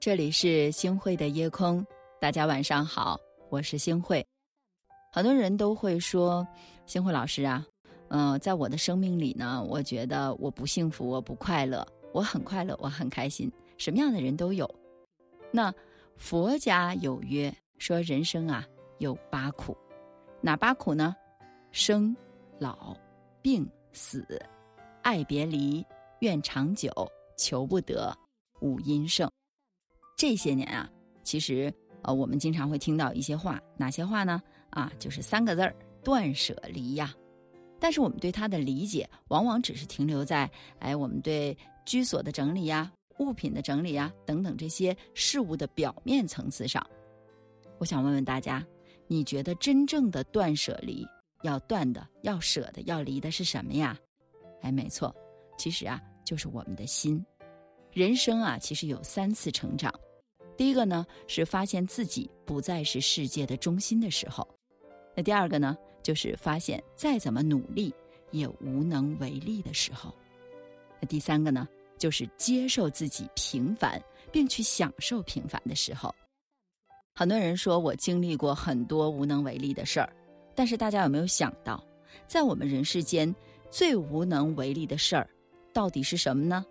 这里是星慧的夜空，大家晚上好，我是星慧。很多人都会说，星慧老师啊，嗯、在我的生命里呢，我觉得我不幸福，我不快乐，我很快乐，我很开心，什么样的人都有。那佛家有曰，说人生啊有八苦，哪八苦呢？生、老、病、死、爱别离、怨长久、求不得、五阴盛。这些年啊，其实呃，我们经常会听到一些话，哪些话呢？啊，就是三个字儿：断舍离呀。但是我们对它的理解，往往只是停留在哎，我们对居所的整理呀、物品的整理呀等等这些事物的表面层次上。我想问问大家，你觉得真正的断舍离，要断的、要舍的、要离的是什么呀？哎，没错，其实啊，就是我们的心。人生啊，其实有三次成长。第一个呢，是发现自己不再是世界的中心的时候；那第二个呢，就是发现再怎么努力也无能为力的时候；那第三个呢，就是接受自己平凡，并去享受平凡的时候。很多人说我经历过很多无能为力的事儿，但是大家有没有想到，在我们人世间最无能为力的事儿，到底是什么呢？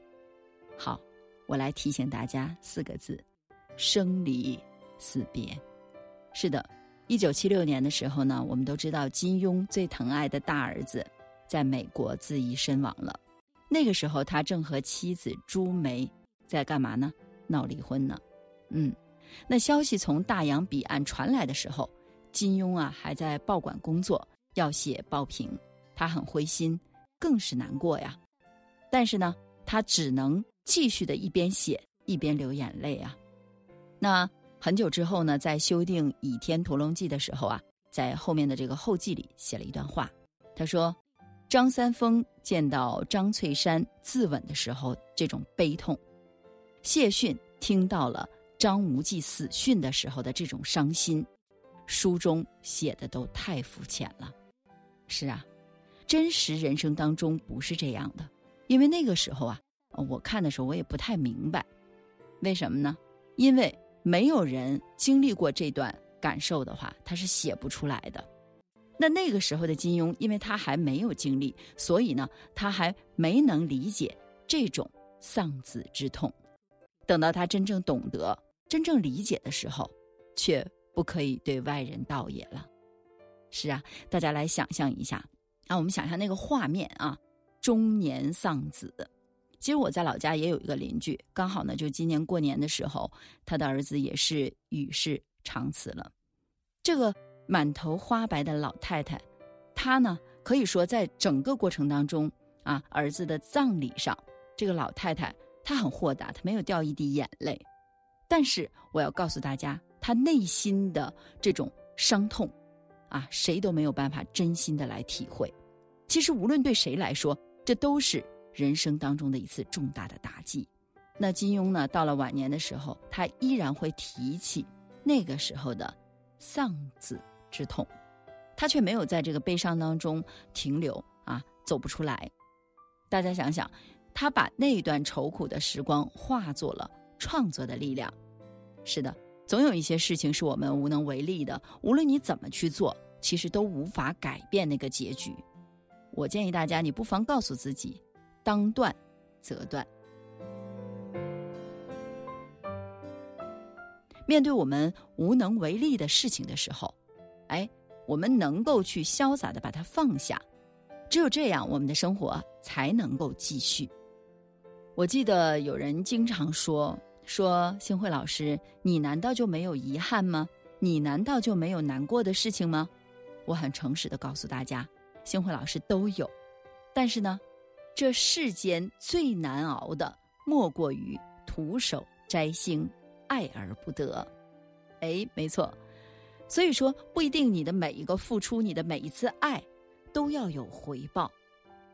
好，我来提醒大家四个字。生离死别，是的，一九七六年的时候呢，我们都知道金庸最疼爱的大儿子在美国自缢身亡了。那个时候，他正和妻子朱梅在干嘛呢？闹离婚呢。嗯，那消息从大洋彼岸传来的时候，金庸啊还在报馆工作，要写报评，他很灰心，更是难过呀。但是呢，他只能继续的一边写一边流眼泪啊。那很久之后呢，在修订《倚天屠龙记》的时候啊，在后面的这个后记里写了一段话。他说：“张三丰见到张翠山自刎的时候，这种悲痛；谢逊听到了张无忌死讯的时候的这种伤心，书中写的都太肤浅了。是啊，真实人生当中不是这样的。因为那个时候啊，我看的时候我也不太明白，为什么呢？因为。”没有人经历过这段感受的话，他是写不出来的。那那个时候的金庸，因为他还没有经历，所以呢，他还没能理解这种丧子之痛。等到他真正懂得、真正理解的时候，却不可以对外人道也了。是啊，大家来想象一下啊，我们想象那个画面啊，中年丧子。其实我在老家也有一个邻居，刚好呢，就今年过年的时候，他的儿子也是与世长辞了。这个满头花白的老太太，她呢可以说在整个过程当中啊，儿子的葬礼上，这个老太太她很豁达，她没有掉一滴眼泪。但是我要告诉大家，她内心的这种伤痛，啊，谁都没有办法真心的来体会。其实无论对谁来说，这都是。人生当中的一次重大的打击，那金庸呢？到了晚年的时候，他依然会提起那个时候的丧子之痛，他却没有在这个悲伤当中停留啊，走不出来。大家想想，他把那段愁苦的时光化作了创作的力量。是的，总有一些事情是我们无能为力的，无论你怎么去做，其实都无法改变那个结局。我建议大家，你不妨告诉自己。当断，则断。面对我们无能为力的事情的时候，哎，我们能够去潇洒的把它放下，只有这样，我们的生活才能够继续。我记得有人经常说：“说星慧老师，你难道就没有遗憾吗？你难道就没有难过的事情吗？”我很诚实的告诉大家，星慧老师都有，但是呢。这世间最难熬的，莫过于徒手摘星，爱而不得。哎，没错。所以说，不一定你的每一个付出，你的每一次爱，都要有回报。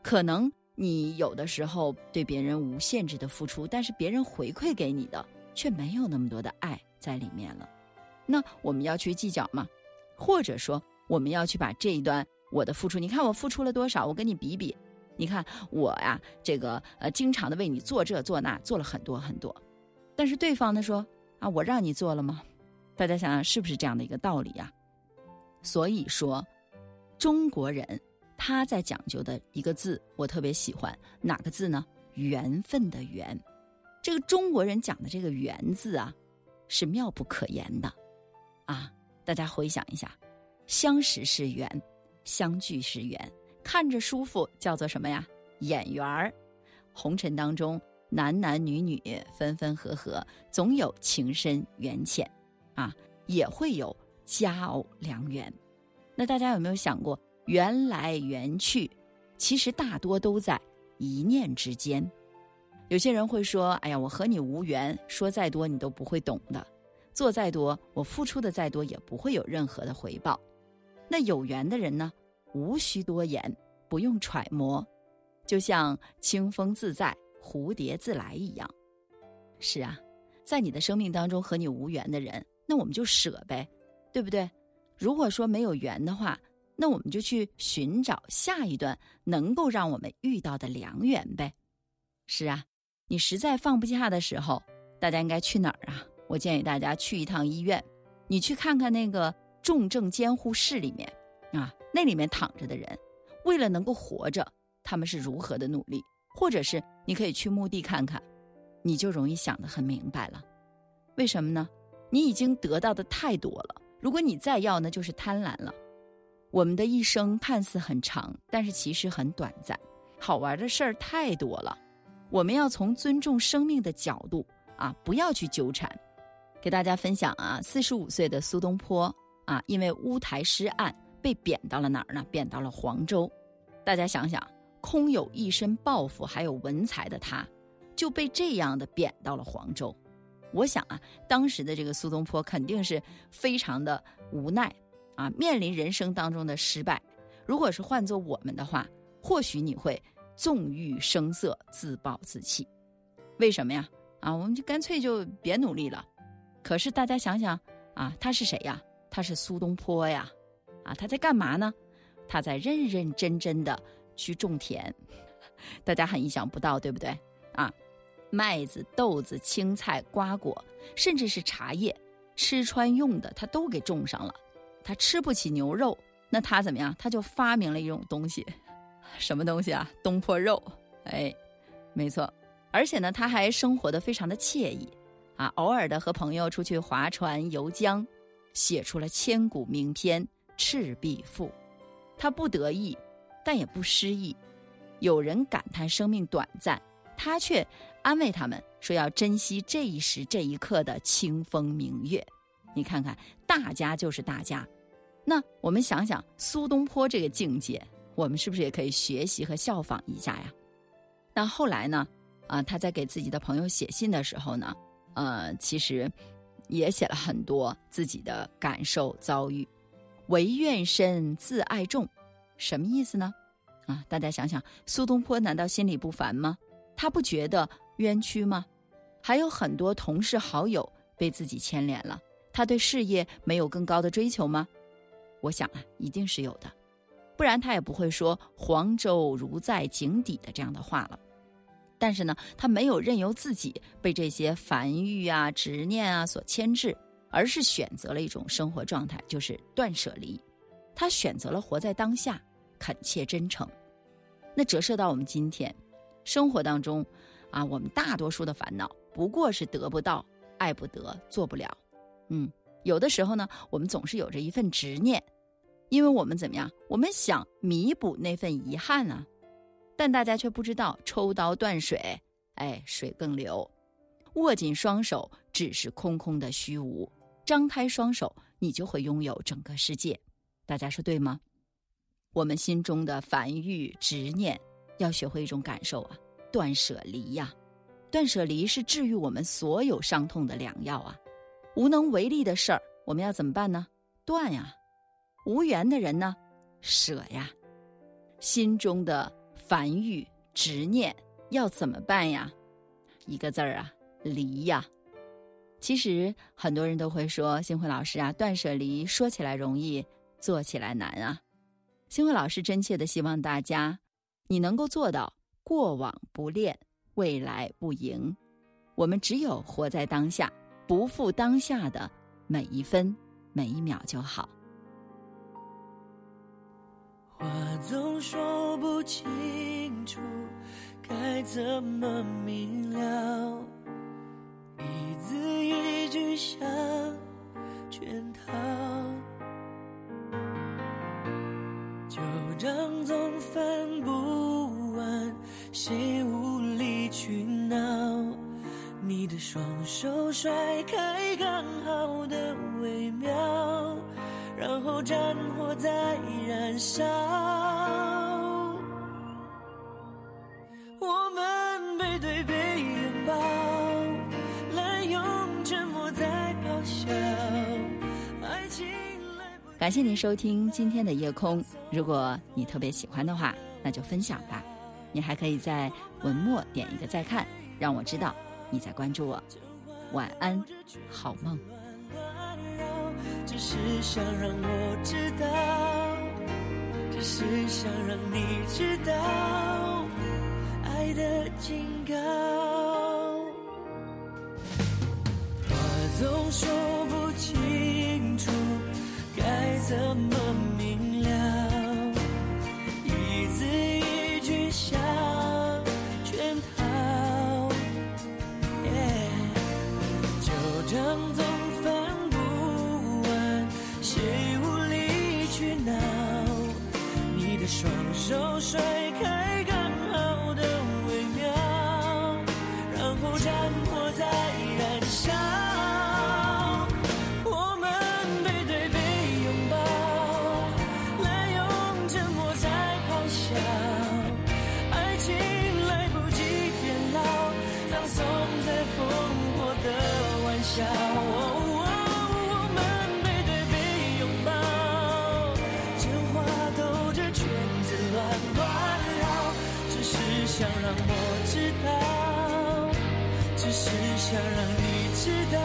可能你有的时候对别人无限制的付出，但是别人回馈给你的却没有那么多的爱在里面了。那我们要去计较吗？或者说，我们要去把这一段我的付出，你看我付出了多少，我跟你比比。你看我呀，这个呃，经常的为你做这做那，做了很多很多，但是对方呢说啊，我让你做了吗？大家想想是不是这样的一个道理啊？所以说，中国人他在讲究的一个字，我特别喜欢哪个字呢？缘分的缘。这个中国人讲的这个缘字啊，是妙不可言的啊！大家回想一下，相识是缘，相聚是缘，看着舒服叫做什么呀？眼缘儿。红尘当中，男男女女分分合合，总有情深缘浅。啊，也会有佳偶良缘。那大家有没有想过，缘来缘去，其实大多都在一念之间。有些人会说：“哎呀，我和你无缘，说再多你都不会懂的，做再多，我付出的再多也不会有任何的回报。”那有缘的人呢，无需多言，不用揣摩，就像清风自在，蝴蝶自来一样。是啊，在你的生命当中和你无缘的人。那我们就舍呗，对不对？如果说没有缘的话，那我们就去寻找下一段能够让我们遇到的良缘呗。是啊，你实在放不下的时候，大家应该去哪儿啊？我建议大家去一趟医院，你去看看那个重症监护室里面啊，那里面躺着的人，为了能够活着，他们是如何的努力。或者是你可以去墓地看看，你就容易想得很明白了。为什么呢？你已经得到的太多了，如果你再要，那就是贪婪了。我们的一生看似很长，但是其实很短暂。好玩的事儿太多了，我们要从尊重生命的角度啊，不要去纠缠。给大家分享啊，四十五岁的苏东坡啊，因为乌台诗案被贬到了哪儿呢？贬到了黄州。大家想想，空有一身抱负还有文采的他，就被这样的贬到了黄州。我想啊，当时的这个苏东坡肯定是非常的无奈啊，面临人生当中的失败。如果是换做我们的话，或许你会纵欲声色、自暴自弃。为什么呀？啊，我们就干脆就别努力了。可是大家想想啊，他是谁呀？他是苏东坡呀！啊，他在干嘛呢？他在认认真真的去种田。大家很意想不到，对不对？啊。麦子、豆子、青菜、瓜果，甚至是茶叶，吃穿用的，他都给种上了。他吃不起牛肉，那他怎么样？他就发明了一种东西，什么东西啊？东坡肉。哎，没错。而且呢，他还生活的非常的惬意，啊，偶尔的和朋友出去划船游江，写出了千古名篇《赤壁赋》。他不得意，但也不失意。有人感叹生命短暂。他却安慰他们说：“要珍惜这一时这一刻的清风明月。”你看看，大家就是大家。那我们想想苏东坡这个境界，我们是不是也可以学习和效仿一下呀？那后来呢？啊，他在给自己的朋友写信的时候呢，呃，其实也写了很多自己的感受遭遇。唯愿身自爱众，什么意思呢？啊，大家想想，苏东坡难道心里不烦吗？他不觉得冤屈吗？还有很多同事好友被自己牵连了，他对事业没有更高的追求吗？我想啊，一定是有的，不然他也不会说“黄州如在井底”的这样的话了。但是呢，他没有任由自己被这些烦欲啊、执念啊所牵制，而是选择了一种生活状态，就是断舍离。他选择了活在当下，恳切真诚。那折射到我们今天。生活当中，啊，我们大多数的烦恼不过是得不到、爱不得、做不了。嗯，有的时候呢，我们总是有着一份执念，因为我们怎么样？我们想弥补那份遗憾啊，但大家却不知道，抽刀断水，哎，水更流。握紧双手，只是空空的虚无；张开双手，你就会拥有整个世界。大家说对吗？我们心中的烦欲、执念。要学会一种感受啊，断舍离呀！断舍离是治愈我们所有伤痛的良药啊！无能为力的事儿，我们要怎么办呢？断呀！无缘的人呢？舍呀！心中的烦欲执念要怎么办呀？一个字儿啊，离呀！其实很多人都会说，星辉老师啊，断舍离说起来容易，做起来难啊！星辉老师真切的希望大家。你能够做到过往不恋，未来不迎。我们只有活在当下，不负当下的每一分每一秒就好。话总说不清楚，该怎么明了？一字一句像圈套，旧账总翻不完，谁无理取闹？你的双手甩开刚好的微妙。然后战火在燃烧，感谢您收听今天的夜空。如果你特别喜欢的话，那就分享吧。你还可以在文末点一个再看，让我知道你在关注我。晚安，好梦。只是想让我知道，只是想让你知道，爱的警告。话总说，怎么想让你知道，